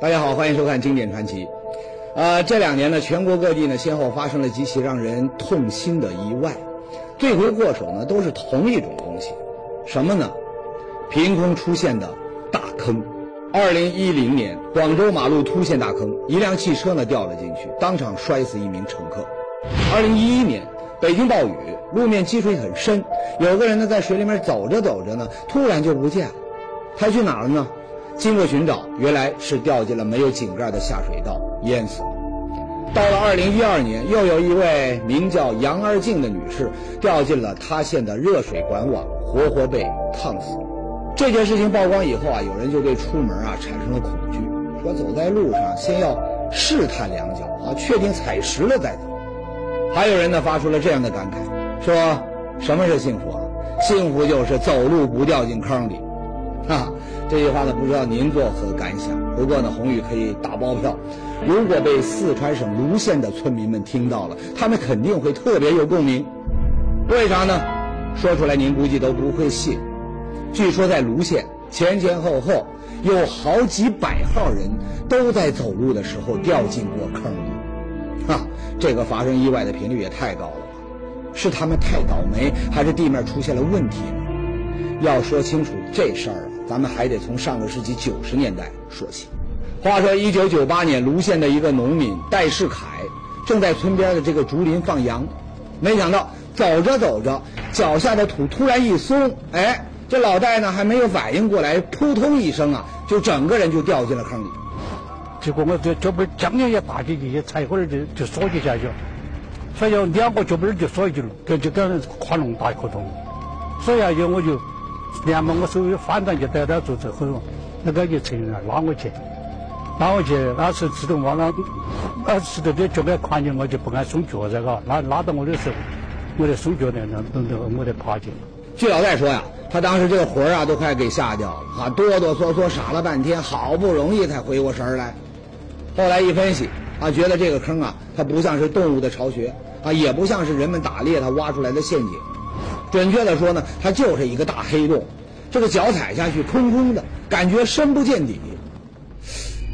大家好，欢迎收看《经典传奇》。呃，这两年呢，全国各地呢，先后发生了几起让人痛心的意外，罪魁祸首呢，都是同一种东西，什么呢？凭空出现的大坑。二零一零年，广州马路突现大坑，一辆汽车呢掉了进去，当场摔死一名乘客。二零一一年，北京暴雨，路面积水很深，有个人呢在水里面走着走着呢，突然就不见了，他去哪儿了呢？经过寻找，原来是掉进了没有井盖的下水道，淹死了。到了二零一二年，又有一位名叫杨二静的女士掉进了塌陷的热水管网，活活被烫死。这件事情曝光以后啊，有人就对出门啊产生了恐惧，说走在路上先要试探两脚啊，确定踩实了再走。还有人呢发出了这样的感慨，说什么是幸福啊？幸福就是走路不掉进坑里。啊，这句话呢不知道您作何感想？不过呢，宏宇可以打包票，如果被四川省泸县的村民们听到了，他们肯定会特别有共鸣。为啥呢？说出来您估计都不会信。据说在泸县前前后后有好几百号人都在走路的时候掉进过坑里，哈，这个发生意外的频率也太高了吧？是他们太倒霉，还是地面出现了问题呢？要说清楚这事儿，咱们还得从上个世纪九十年代说起。话说一九九八年，泸县的一个农民戴世凯正在村边的这个竹林放羊，没想到走着走着，脚下的土突然一松，哎。这老戴呢还没有反应过来，扑通一声啊，就整个人就掉进了坑里。结果我这脚背将将一大进去，一踩会儿就就缩进下去了，所以两个脚背就缩进去了，这就跟跨龙大一颗洞。所以啊，就我就连忙我手一反转就逮到住之后，那个就承认了拉我去，拉我去，那是自动往那，那石头的脚给宽进，我就不敢松脚这个，拉拉到我的时候，我的松脚那那那我得爬进。据老戴说呀。他当时这个魂儿啊，都快给吓掉了，啊，哆哆嗦嗦傻了半天，好不容易才回过神来。后来一分析，啊，觉得这个坑啊，它不像是动物的巢穴，啊，也不像是人们打猎它挖出来的陷阱。准确的说呢，它就是一个大黑洞。这个脚踩下去空空的，感觉深不见底。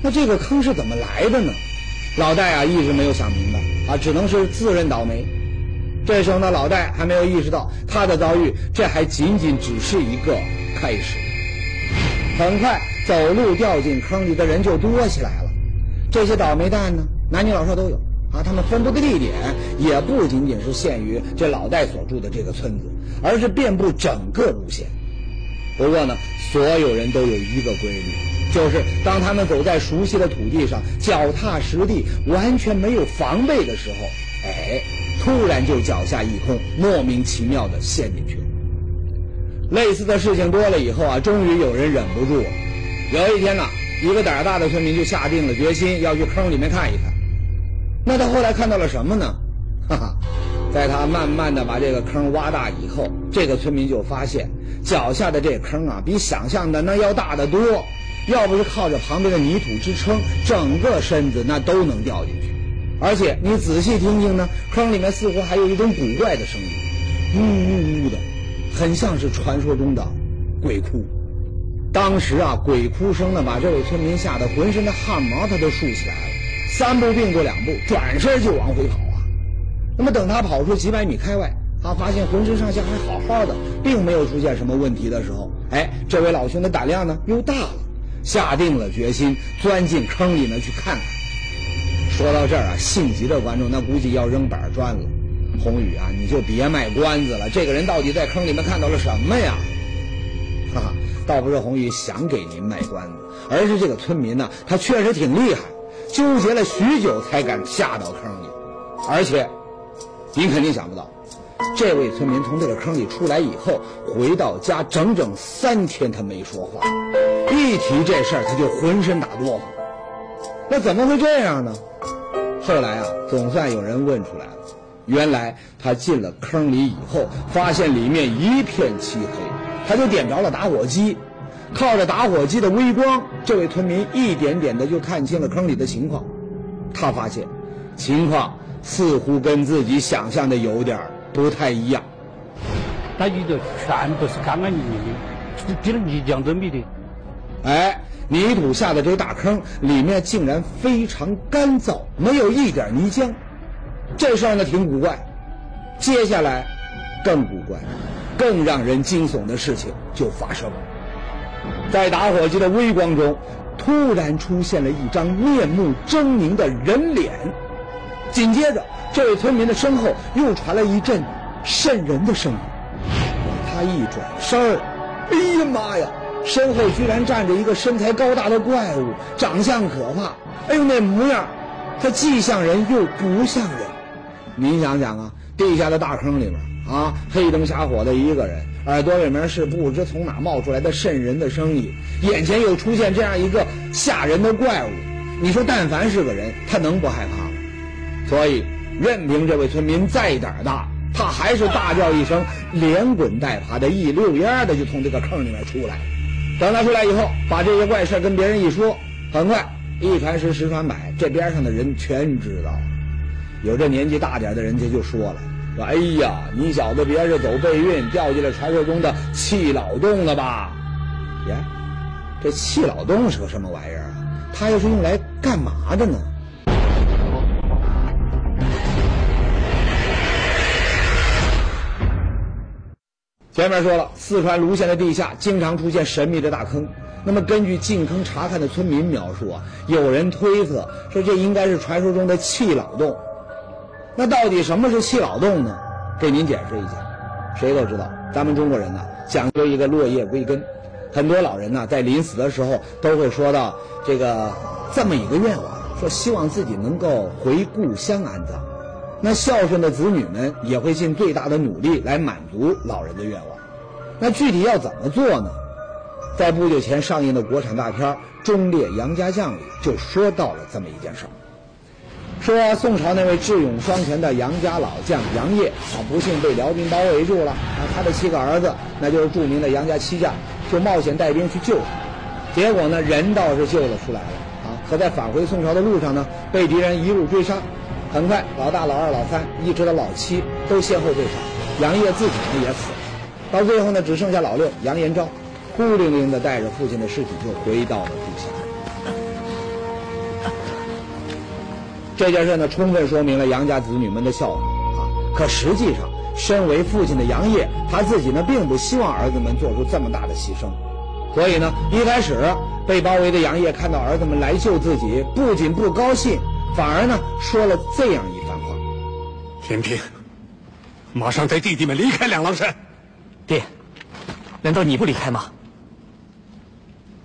那这个坑是怎么来的呢？老戴啊，一直没有想明白，啊，只能是自认倒霉。这时候呢，老戴还没有意识到他的遭遇，这还仅仅只是一个开始。很快，走路掉进坑里的人就多起来了。这些倒霉蛋呢，男女老少都有啊。他们分布的地点也不仅仅是限于这老戴所住的这个村子，而是遍布整个路县。不过呢，所有人都有一个规律，就是当他们走在熟悉的土地上，脚踏实地，完全没有防备的时候，哎。突然就脚下一空，莫名其妙的陷进去了。类似的事情多了以后啊，终于有人忍不住。有一天呢，一个胆大的村民就下定了决心要去坑里面看一看。那他后来看到了什么呢？哈哈，在他慢慢的把这个坑挖大以后，这个村民就发现脚下的这坑啊，比想象的那要大得多。要不是靠着旁边的泥土支撑，整个身子那都能掉进去。而且你仔细听听呢，坑里面似乎还有一种古怪的声音，呜呜呜的，很像是传说中的鬼哭。当时啊，鬼哭声呢，把这位村民吓得浑身的汗毛他都竖起来了，三步并作两步，转身就往回跑啊。那么等他跑出几百米开外，他发现浑身上下还好好的，并没有出现什么问题的时候，哎，这位老兄的胆量呢又大了，下定了决心钻进坑里呢去看看。说到这儿啊，性急的观众那估计要扔板砖了。宏宇啊，你就别卖关子了，这个人到底在坑里面看到了什么呀？哈哈，倒不是宏宇想给您卖关子，而是这个村民呢，他确实挺厉害，纠结了许久才敢下到坑里。而且，您肯定想不到，这位村民从这个坑里出来以后，回到家整整三天他没说话，一提这事儿他就浑身打哆嗦。那怎么会这样呢？后来啊，总算有人问出来了，原来他进了坑里以后，发现里面一片漆黑，他就点着了打火机，靠着打火机的微光，这位村民一点点的就看清了坑里的情况。他发现，情况似乎跟自己想象的有点不太一样。那里头全部是干干净净的，比那泥浆都没得。哎，泥土下的这大坑里面竟然非常干燥，没有一点泥浆。这事儿呢挺古怪。接下来更古怪、更让人惊悚的事情就发生了。在打火机的微光中，突然出现了一张面目狰狞的人脸。紧接着，这位村民的身后又传来一阵瘆人的声音。他一转身儿，哎呀妈呀！身后居然站着一个身材高大的怪物，长相可怕。哎呦，那模样，他既像人又不像人。您想想啊，地下的大坑里面啊，黑灯瞎火的一个人，耳朵里面是不知从哪冒出来的瘆人的声音，眼前又出现这样一个吓人的怪物。你说，但凡是个人，他能不害怕吗？所以，任凭这位村民再胆大，他还是大叫一声，连滚带爬的一溜烟的就从这个坑里面出来。等他出来以后，把这些怪事跟别人一说，很快一传十，十传百，这边上的人全知道了。有这年纪大点的人家就说了：“说哎呀，你小子别是走背运掉进了传说中的气老洞了吧？”耶，这气老洞是个什么玩意儿啊？它又是用来干嘛的呢？前面说了，四川泸县的地下经常出现神秘的大坑。那么，根据进坑查看的村民描述啊，有人推测说这应该是传说中的气老洞。那到底什么是气老洞呢？给您解释一下。谁都知道，咱们中国人呢讲究一个落叶归根，很多老人呢在临死的时候都会说到这个这么一个愿望，说希望自己能够回故乡安葬。那孝顺的子女们也会尽最大的努力来满足老人的愿望。那具体要怎么做呢？在不久前上映的国产大片《忠烈杨家将》里就说到了这么一件事儿。说宋朝那位智勇双全的杨家老将杨业啊，不幸被辽兵包围住了啊，他的七个儿子，那就是著名的杨家七将，就冒险带兵去救他。结果呢，人倒是救了出来了啊，可在返回宋朝的路上呢，被敌人一路追杀。很快，老大、老二、老三，一直到老七，都先后被杀。杨业自己呢也死了。到最后呢，只剩下老六杨延昭，孤零零的带着父亲的尸体就回到了故乡。这件事呢，充分说明了杨家子女们的孝顺啊。可实际上，身为父亲的杨业，他自己呢，并不希望儿子们做出这么大的牺牲。所以呢，一开始被包围的杨业看到儿子们来救自己，不仅不高兴，反而呢，说了这样一番话：“天平，马上带弟弟们离开两狼山。”爹，难道你不离开吗？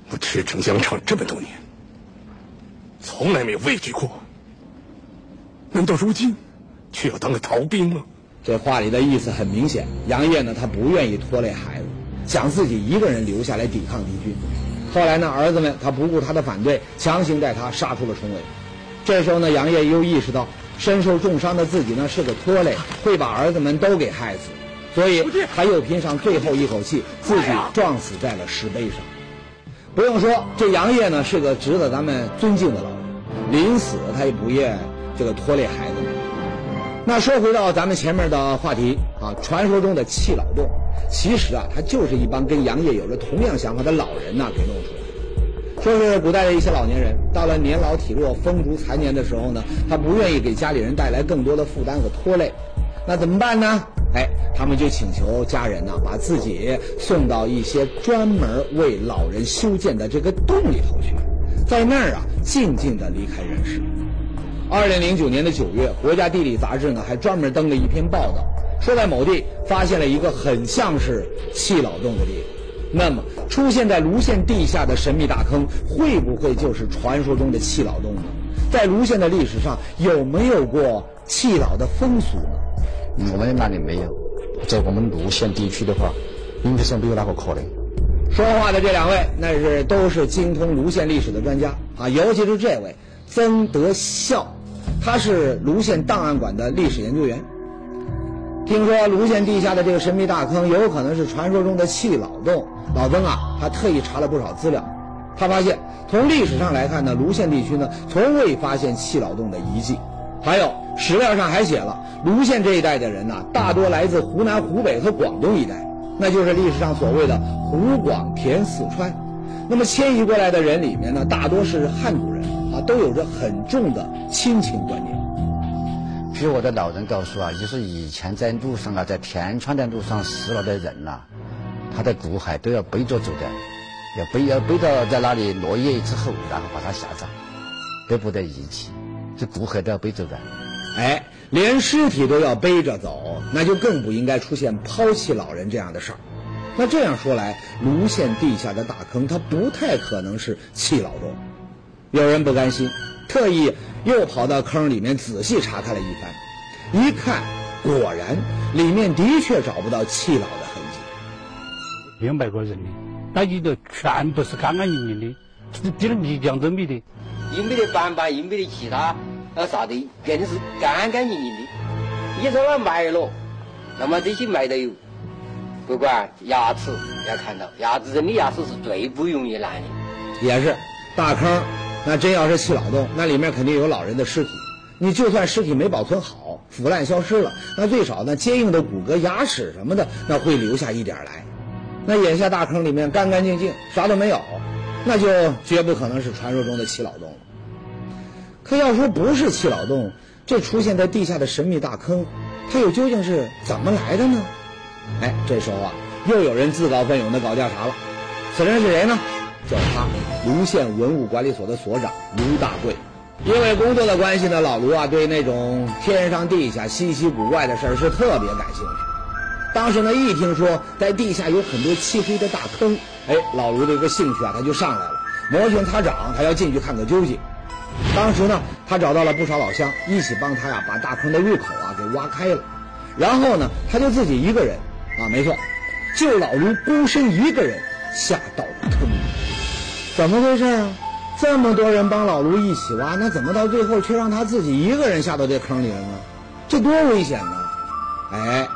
我驰骋疆场这么多年，从来没有畏惧过。难道如今却要当个逃兵吗？这话里的意思很明显，杨业呢，他不愿意拖累孩子，想自己一个人留下来抵抗敌军。后来呢，儿子们他不顾他的反对，强行带他杀出了重围。这时候呢，杨业又意识到身受重伤的自己呢是个拖累，会把儿子们都给害死，所以他又拼上最后一口气，自己撞死在了石碑上。不用说，这杨业呢是个值得咱们尊敬的老人，临死他也不愿。这个拖累孩子们。那说回到咱们前面的话题啊，传说中的弃老洞，其实啊，它就是一帮跟杨业有着同样想法的老人呐给弄出来的。说是古代的一些老年人，到了年老体弱、风烛残年的时候呢，他不愿意给家里人带来更多的负担和拖累，那怎么办呢？哎，他们就请求家人呢，把自己送到一些专门为老人修建的这个洞里头去，在那儿啊，静静的离开人世。二零零九年的九月，国家地理杂志呢还专门登了一篇报道，说在某地发现了一个很像是气老洞的地方。那么，出现在泸县地下的神秘大坑，会不会就是传说中的气老洞呢？在泸县的历史上，有没有过气老的风俗呢？我们那里没有，在我们泸县地区的话，应该是没有那个可能。说话的这两位，那是都是精通泸县历史的专家啊，尤其是这位曾德孝。他是泸县档案馆的历史研究员。听说泸县地下的这个神秘大坑有可能是传说中的气老洞，老曾啊，他特意查了不少资料。他发现，从历史上来看呢，泸县地区呢从未发现气老洞的遗迹。还有史料上还写了，泸县这一带的人呐，大多来自湖南、湖北和广东一带，那就是历史上所谓的湖广填四川。那么迁移过来的人里面呢，大多是汉族人啊，都有着很重的亲情观念。据我的老人告诉啊，就是以前在路上啊，在田川的路上死了的人呐、他的骨骸都要背着走的，要背要背到在那里落叶之后，然后把它下葬，都不得遗弃，这骨骸都要背走的。哎，连尸体都要背着走，那就更不应该出现抛弃老人这样的事儿。那这样说来，泸县地下的大坑，它不太可能是弃老洞。有人不甘心，特意又跑到坑里面仔细查看了一番，一看，果然里面的确找不到弃老的痕迹。两百个人的，那里头全部是干干净净的，一点儿泥浆都没得。也没得板板，也没得其他呃啥的，更是干干净净的。你说那埋了，那么这些埋的有，不管牙齿要看到，牙齿人的牙齿是最不容易烂的。也是大坑，那真要是弃老洞，那里面肯定有老人的尸体。你就算尸体没保存好，腐烂消失了，那最少那坚硬的骨骼、牙齿什么的，那会留下一点来。那眼下大坑里面干干净净，啥都没有，那就绝不可能是传说中的弃老洞了。可要说不是弃老洞，这出现在地下的神秘大坑，它又究竟是怎么来的呢？哎，这时候啊，又有人自告奋勇的搞调查了。此人是谁呢？叫他，卢县文物管理所的所长卢大贵。因为工作的关系呢，老卢啊对那种天上地下稀奇古怪的事儿是特别感兴趣。当时呢，一听说在地下有很多漆黑的大坑，哎，老卢这个兴趣啊他就上来了，摩拳擦掌，他要进去看个究竟。当时呢，他找到了不少老乡，一起帮他呀把大坑的入口啊给挖开了。然后呢，他就自己一个人啊，没错，就老卢孤身一个人下到了坑里。怎么回事啊？这么多人帮老卢一起挖，那怎么到最后却让他自己一个人下到这坑里了呢？这多危险呢！哎，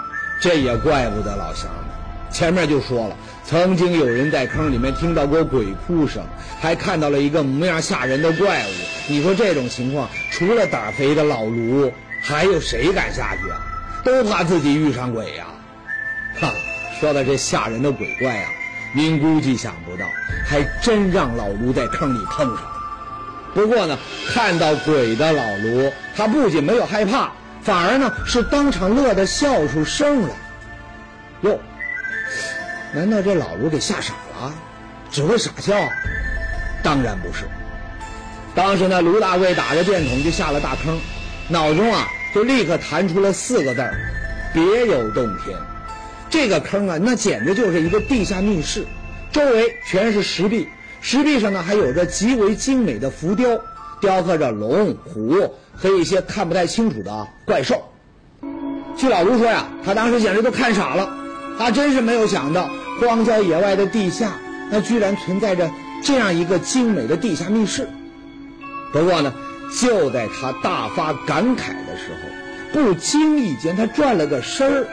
这也怪不得老乡们。前面就说了，曾经有人在坑里面听到过鬼哭声，还看到了一个模样吓人的怪物。你说这种情况，除了胆肥的老卢，还有谁敢下去啊？都怕自己遇上鬼呀、哈，说到这吓人的鬼怪呀、您估计想不到，还真让老卢在坑里碰上了。不过呢，看到鬼的老卢，他不仅没有害怕，反而呢是当场乐得笑出声来。哟，难道这老卢给吓傻了，只会傻笑？当然不是。当时呢，卢大贵打着电筒就下了大坑，脑中啊就立刻弹出了四个字儿：别有洞天。这个坑啊，那简直就是一个地下密室，周围全是石壁，石壁上呢还有着极为精美的浮雕，雕刻着龙、虎和一些看不太清楚的怪兽。据老卢说呀，他当时简直都看傻了，他真是没有想到，荒郊野外的地下，那居然存在着这样一个精美的地下密室。不过呢，就在他大发感慨的时候，不经意间他转了个身儿，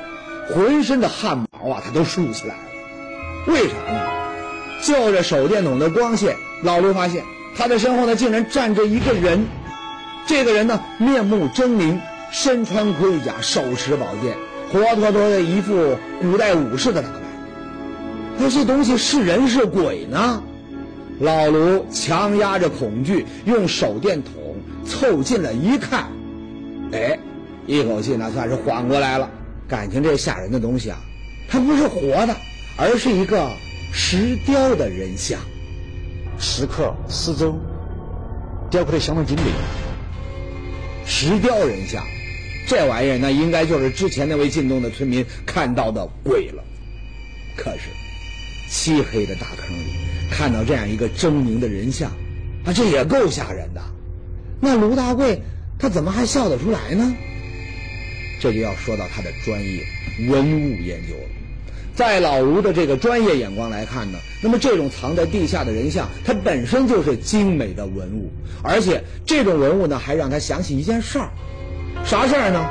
浑身的汗毛啊，他都竖起来了。为啥呢？就着手电筒的光线，老卢发现他的身后呢，竟然站着一个人。这个人呢，面目狰狞，身穿盔甲，手持宝剑，活脱脱的一副古代武士的打扮。那这东西是人是鬼呢？老卢强压着恐惧，用手电筒凑近了一看，哎，一口气呢算是缓过来了。感情这吓人的东西啊，它不是活的，而是一个石雕的人像。石刻四周雕刻的相当精美。石雕人像，这玩意儿那应该就是之前那位进洞的村民看到的鬼了。可是，漆黑的大坑里看到这样一个狰狞的人像，啊，这也够吓人的。那卢大贵他怎么还笑得出来呢？这就要说到他的专业文物研究了。在老卢的这个专业眼光来看呢，那么这种藏在地下的人像，它本身就是精美的文物，而且这种文物呢，还让他想起一件事儿，啥事儿呢？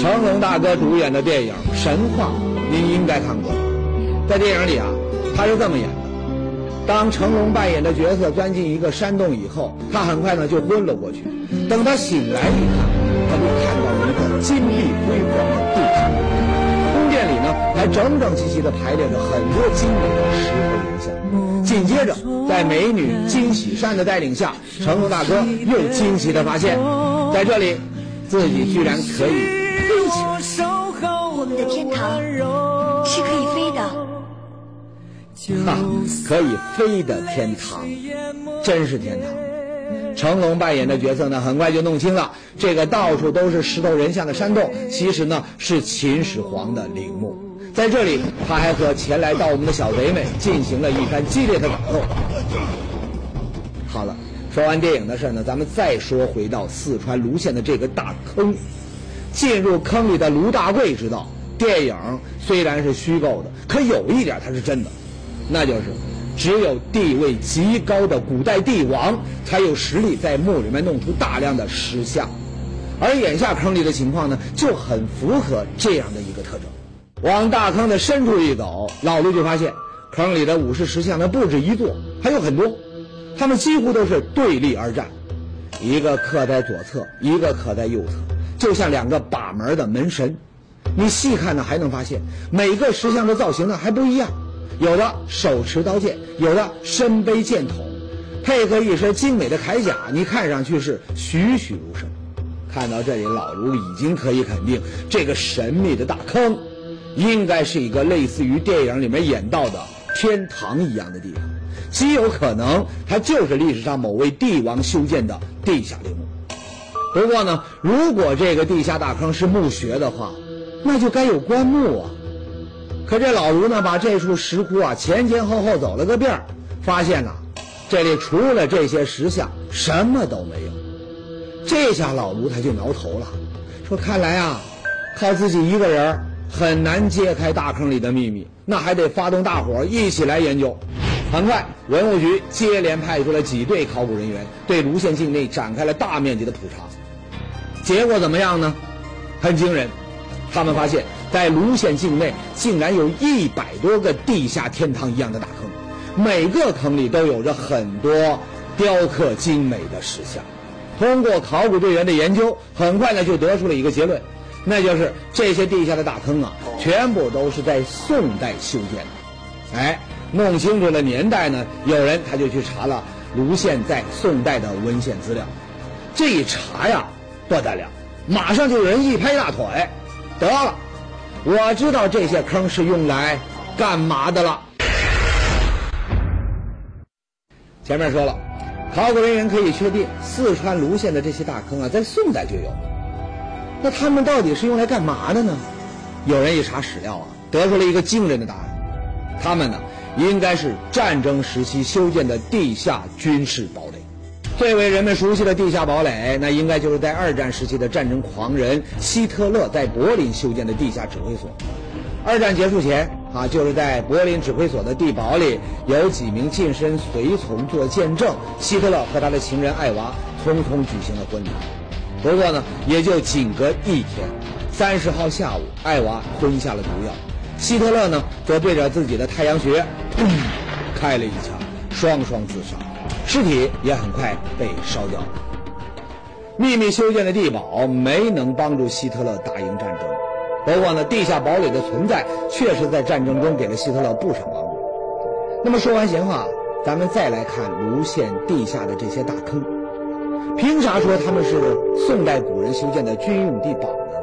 成龙大哥主演的电影《神话》，您应该看过。在电影里啊，他是这么演的：当成龙扮演的角色钻进一个山洞以后，他很快呢就昏了过去。等他醒来一看，他就看到了一个金碧辉煌的地下。宫殿里呢，还整整齐齐地排列着很多精美的石刻人像，紧接着，在美女金喜善的带领下，成龙大哥又惊奇的发现，在这里，自己居然可以飞起来。我们的天堂是可以飞的。哈，可以飞的天堂，真是天堂。成龙扮演的角色呢，很快就弄清了，这个到处都是石头人像的山洞，其实呢是秦始皇的陵墓。在这里，他还和前来盗墓的小贼们进行了一番激烈的打斗。好了，说完电影的事呢，咱们再说回到四川泸县的这个大坑。进入坑里的卢大贵知道，电影虽然是虚构的，可有一点它是真的，那就是只有地位极高的古代帝王才有实力在墓里面弄出大量的石像，而眼下坑里的情况呢，就很符合这样的一个特征。往大坑的深处一走，老卢就发现坑里的武士石像呢不止一座，还有很多，他们几乎都是对立而站，一个刻在左侧，一个刻在右侧，就像两个把门的门神。你细看呢，还能发现每个石像的造型呢还不一样，有的手持刀剑，有的身背剑筒，配合一身精美的铠甲，你看上去是栩栩如生。看到这里，老卢已经可以肯定，这个神秘的大坑。应该是一个类似于电影里面演到的天堂一样的地方，极有可能它就是历史上某位帝王修建的地下陵墓。不过呢，如果这个地下大坑是墓穴的话，那就该有棺木啊。可这老卢呢，把这处石窟啊前前后后走了个遍儿，发现呐，这里除了这些石像，什么都没有。这下老卢他就挠头了，说：“看来啊，靠自己一个人。”很难揭开大坑里的秘密，那还得发动大伙一起来研究。很快，文物局接连派出了几队考古人员，对泸县境内展开了大面积的普查。结果怎么样呢？很惊人，他们发现，在泸县境内竟然有一百多个地下天堂一样的大坑，每个坑里都有着很多雕刻精美的石像。通过考古队员的研究，很快呢就得出了一个结论。那就是这些地下的大坑啊，全部都是在宋代修建的。哎，弄清楚了年代呢，有人他就去查了泸县在宋代的文献资料。这一查呀，不得了，马上就有人一拍大腿，得了，我知道这些坑是用来干嘛的了。前面说了，考古人员可以确定，四川泸县的这些大坑啊，在宋代就有。那他们到底是用来干嘛的呢？有人一查史料啊，得出了一个惊人的答案：他们呢，应该是战争时期修建的地下军事堡垒。最为人们熟悉的地下堡垒，那应该就是在二战时期的战争狂人希特勒在柏林修建的地下指挥所。二战结束前啊，就是在柏林指挥所的地堡里，有几名近身随从做见证，希特勒和他的情人艾娃匆匆举行了婚礼。不过呢，也就仅隔一天，三十号下午，艾娃吞下了毒药，希特勒呢则对着自己的太阳穴，砰，开了一枪，双双自杀，尸体也很快被烧掉了。秘密修建的地堡没能帮助希特勒打赢战争，不过呢，地下堡垒的存在确实在战争中给了希特勒不少帮助。那么说完闲话，咱们再来看泸县地下的这些大坑。凭啥说他们是宋代古人修建的军用地堡呢？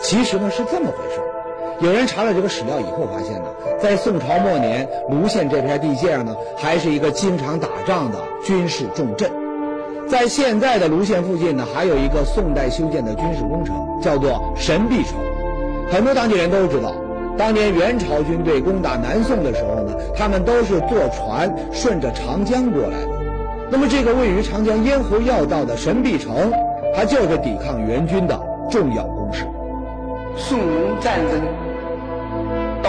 其实呢是这么回事有人查了这个史料以后发现呢，在宋朝末年，泸县这片地界上呢，还是一个经常打仗的军事重镇。在现在的泸县附近呢，还有一个宋代修建的军事工程，叫做神臂城。很多当地人都知道，当年元朝军队攻打南宋的时候呢，他们都是坐船顺着长江过来的。那么，这个位于长江咽喉要道的神臂城，它就是抵抗元军的重要工事。宋元战争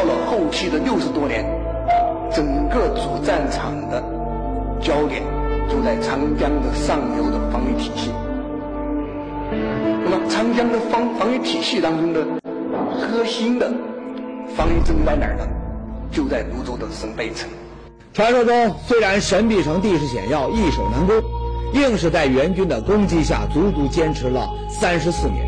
到了后期的六十多年，整个主战场的焦点就在长江的上游的防御体系。那么，长江的防防御体系当中的核心的防御阵在哪儿呢？就在泸州的神背城。传说中，虽然神臂城地势险要，易守难攻，硬是在元军的攻击下足足坚持了三十四年，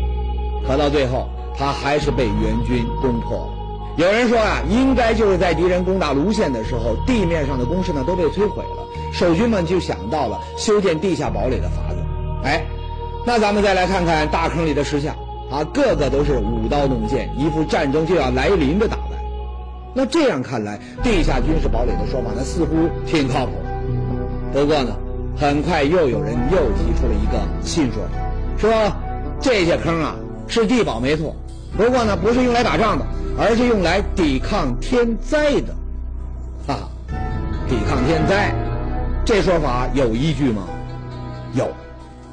可到最后，他还是被元军攻破。有人说啊，应该就是在敌人攻打卢县的时候，地面上的工事呢都被摧毁了，守军们就想到了修建地下堡垒的法子。哎，那咱们再来看看大坑里的石像啊，个个都是舞刀弄剑，一副战争就要来临的打扮。那这样看来，地下军事堡垒的说法呢，似乎挺靠谱。不过呢，很快又有人又提出了一个新说法，说这些坑啊是地堡没错，不过呢不是用来打仗的，而是用来抵抗天灾的。啊，抵抗天灾，这说法有依据吗？有。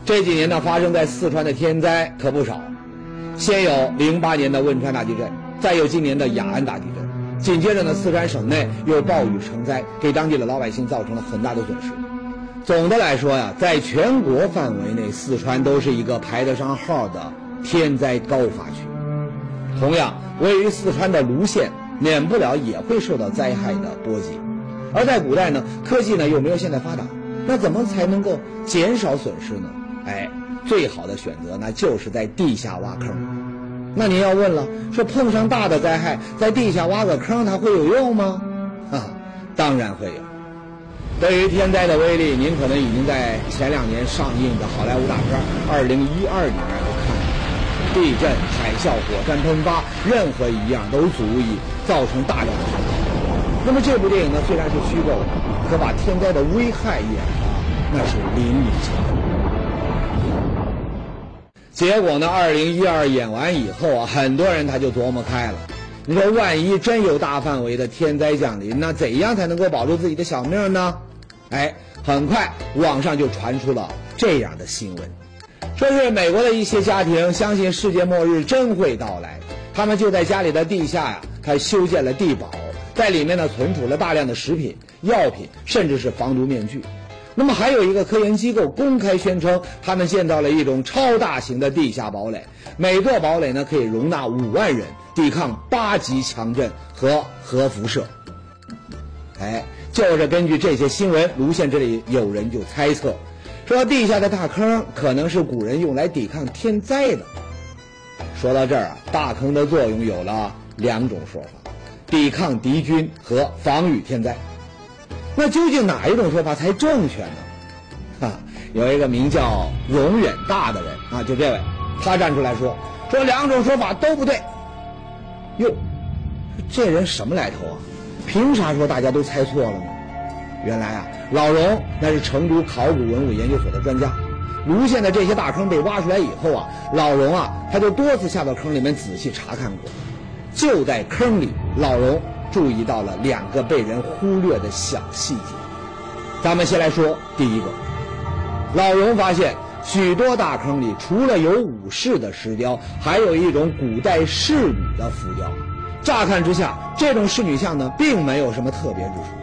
这几年呢，发生在四川的天灾可不少，先有零八年的汶川大地震，再有今年的雅安大地震。紧接着呢，四川省内又暴雨成灾，给当地的老百姓造成了很大的损失。总的来说呀，在全国范围内，四川都是一个排得上号的天灾高发区。同样，位于四川的泸县，免不了也会受到灾害的波及。而在古代呢，科技呢又没有现在发达，那怎么才能够减少损失呢？哎，最好的选择那就是在地下挖坑。那您要问了，说碰上大的灾害，在地下挖个坑，它会有用吗？啊，当然会有。对于天灾的威力，您可能已经在前两年上映的好莱坞大片《二零一二》里面都看了。地震、海啸、火山喷发，任何一样都足以造成大量的伤亡。那么这部电影呢，虽然是虚构的，可把天灾的危害演的那是淋漓尽致。结果呢？二零一二演完以后啊，很多人他就琢磨开了。你说，万一真有大范围的天灾降临，那怎样才能够保住自己的小命呢？哎，很快网上就传出了这样的新闻，说是美国的一些家庭相信世界末日真会到来，他们就在家里的地下呀，他修建了地堡，在里面呢存储了大量的食品、药品，甚至是防毒面具。那么还有一个科研机构公开宣称，他们建造了一种超大型的地下堡垒，每座堡垒呢可以容纳五万人，抵抗八级强震和核辐射。哎，就是根据这些新闻，卢县这里有人就猜测，说地下的大坑可能是古人用来抵抗天灾的。说到这儿啊，大坑的作用有了两种说法：抵抗敌军和防御天灾。那究竟哪一种说法才正确呢？哈，有一个名叫荣远大的人啊，就这位，他站出来说，说两种说法都不对。哟，这人什么来头啊？凭啥说大家都猜错了呢？原来啊，老荣那是成都考古文物研究所的专家，泸县的这些大坑被挖出来以后啊，老荣啊他就多次下到坑里面仔细查看过，就在坑里，老荣。注意到了两个被人忽略的小细节，咱们先来说第一个。老荣发现许多大坑里除了有武士的石雕，还有一种古代侍女的浮雕。乍看之下，这种侍女像呢，并没有什么特别之处。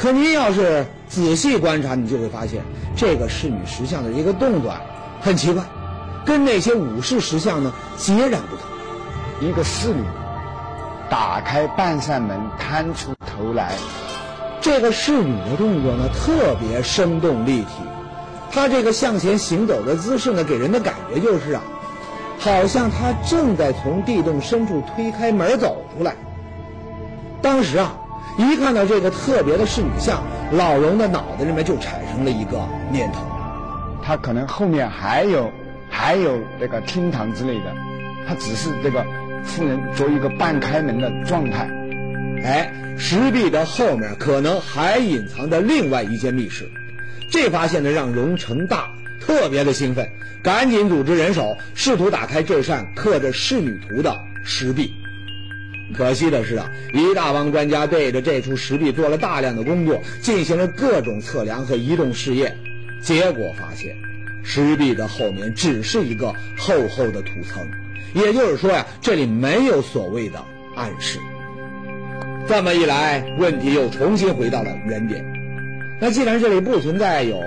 可您要是仔细观察，你就会发现这个侍女石像的一个动作很奇怪，跟那些武士石像呢截然不同。一个侍女。打开半扇门，探出头来。这个侍女的动作呢，特别生动立体。她这个向前行走的姿势呢，给人的感觉就是啊，好像她正在从地洞深处推开门走出来。当时啊，一看到这个特别的侍女像，老荣的脑子里面就产生了一个念头：他可能后面还有还有这个厅堂之类的，他只是这个。妇人做一个半开门的状态，哎，石壁的后面可能还隐藏着另外一间密室。这发现呢，让荣成大特别的兴奋，赶紧组织人手，试图打开这扇刻着仕女图的石壁。可惜的是啊，一大帮专家对着这处石壁做了大量的工作，进行了各种测量和移动试验，结果发现，石壁的后面只是一个厚厚的土层。也就是说呀，这里没有所谓的暗室。这么一来，问题又重新回到了原点。那既然这里不存在有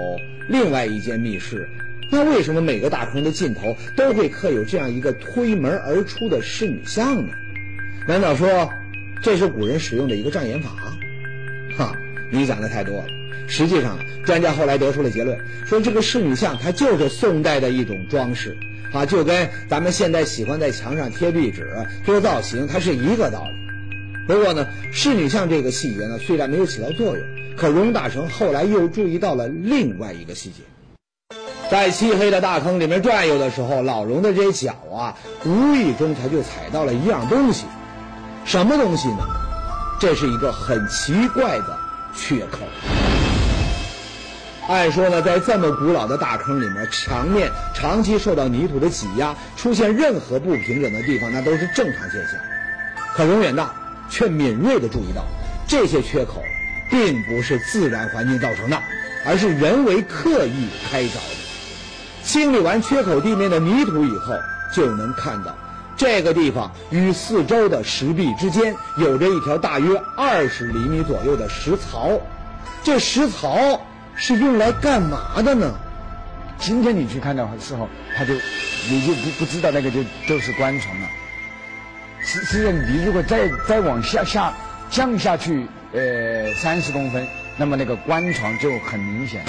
另外一间密室，那为什么每个大坑的尽头都会刻有这样一个推门而出的侍女像呢？难道说这是古人使用的一个障眼法？哈，你想的太多了。实际上，专家后来得出了结论，说这个侍女像它就是宋代的一种装饰。啊，就跟咱们现在喜欢在墙上贴壁纸做造型，它是一个道理。不过呢，侍女像这个细节呢，虽然没有起到作用，可荣大成后来又注意到了另外一个细节，在漆黑的大坑里面转悠的时候，老荣的这脚啊，无意中他就踩到了一样东西，什么东西呢？这是一个很奇怪的缺口。按说呢，在这么古老的大坑里面，墙面长期受到泥土的挤压，出现任何不平整的地方，那都是正常现象。可荣远大却敏锐地注意到，这些缺口并不是自然环境造成的，而是人为刻意开凿的。清理完缺口地面的泥土以后，就能看到这个地方与四周的石壁之间有着一条大约二十厘米左右的石槽。这石槽。是用来干嘛的呢？今天你去看的时候，他就你就不不知道那个就就是棺床了。实实际上，你如果再再往下下降下去，呃，三十公分，那么那个棺床就很明显。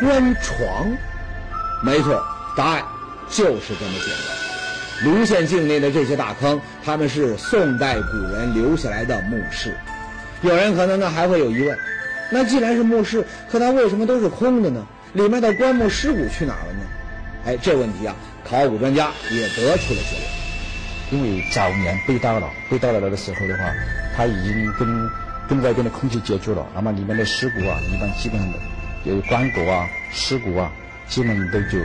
棺床，没错，答案就是这么简单。泸县境内的这些大坑，他们是宋代古人留下来的墓室。有人可能呢还会有疑问。那既然是墓室，可它为什么都是空的呢？里面的棺木尸骨去哪了呢？哎，这问题啊，考古专家也得出了结论。因为早年被盗了，被盗了那个时候的话，它已经跟跟外边的空气接触了，那么里面的尸骨啊，一般基本上的，有棺椁啊、尸骨啊，基本都就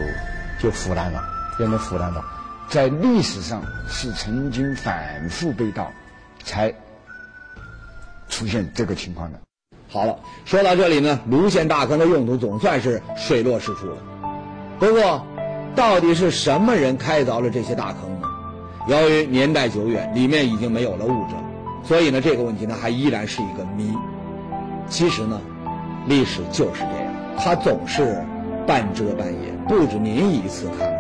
就腐烂了，变成腐烂了。在历史上是曾经反复被盗，才出现这个情况的。好了，说到这里呢，卢县大坑的用途总算是水落石出了。不过，到底是什么人开凿了这些大坑呢？由于年代久远，里面已经没有了物证，所以呢，这个问题呢还依然是一个谜。其实呢，历史就是这样，它总是半遮半掩，不止您一次看。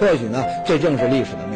或许呢，这正是历史的。